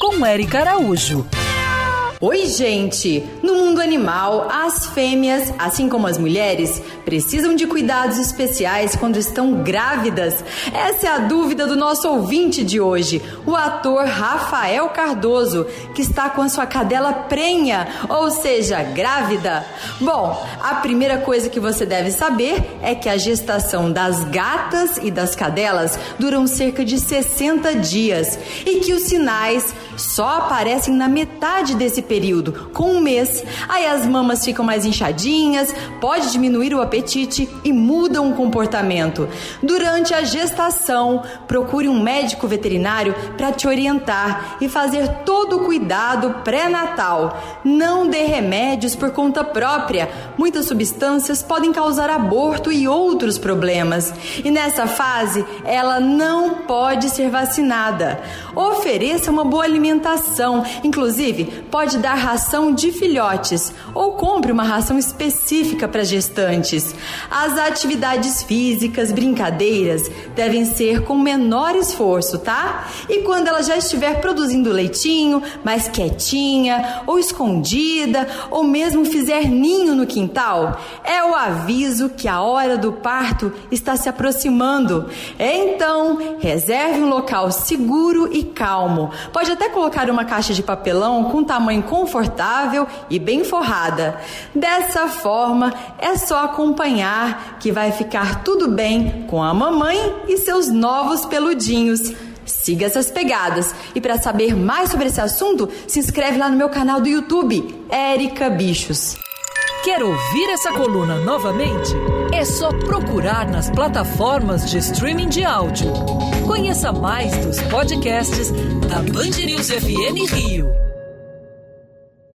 Com Eric Araújo. Oi, gente! No mundo animal, as fêmeas, assim como as mulheres, precisam de cuidados especiais quando estão grávidas. Essa é a dúvida do nosso ouvinte de hoje, o ator Rafael Cardoso, que está com a sua cadela prenha, ou seja, grávida. Bom, a primeira coisa que você deve saber é que a gestação das gatas e das cadelas duram cerca de 60 dias e que os sinais só aparecem na metade desse período, com um mês. Aí as mamas ficam mais inchadinhas, pode diminuir o apetite e mudam o comportamento. Durante a gestação, procure um médico veterinário para te orientar e fazer todo o cuidado pré-natal. Não dê remédios por conta própria. Muitas substâncias podem causar aborto e outros problemas. E nessa fase, ela não pode ser vacinada. Ofereça uma boa alimentação, inclusive pode dar ração de filhotes ou compre uma ração específica para gestantes. As atividades físicas, brincadeiras devem ser com menor esforço, tá? E quando ela já estiver produzindo leitinho, mais quietinha ou escondida, ou mesmo fizer ninho no quintal, é o aviso que a hora do parto está se aproximando. Então, reserve um local seguro e calmo. Pode até colocar uma caixa de papelão com tamanho confortável e bem forrada. Dessa forma, é só acompanhar que vai ficar tudo bem com a mamãe e seus novos peludinhos. Siga essas pegadas. E para saber mais sobre esse assunto, se inscreve lá no meu canal do YouTube, Érica Bichos. Quer ouvir essa coluna novamente? É só procurar nas plataformas de streaming de áudio. Conheça mais dos podcasts da Band News FM Rio.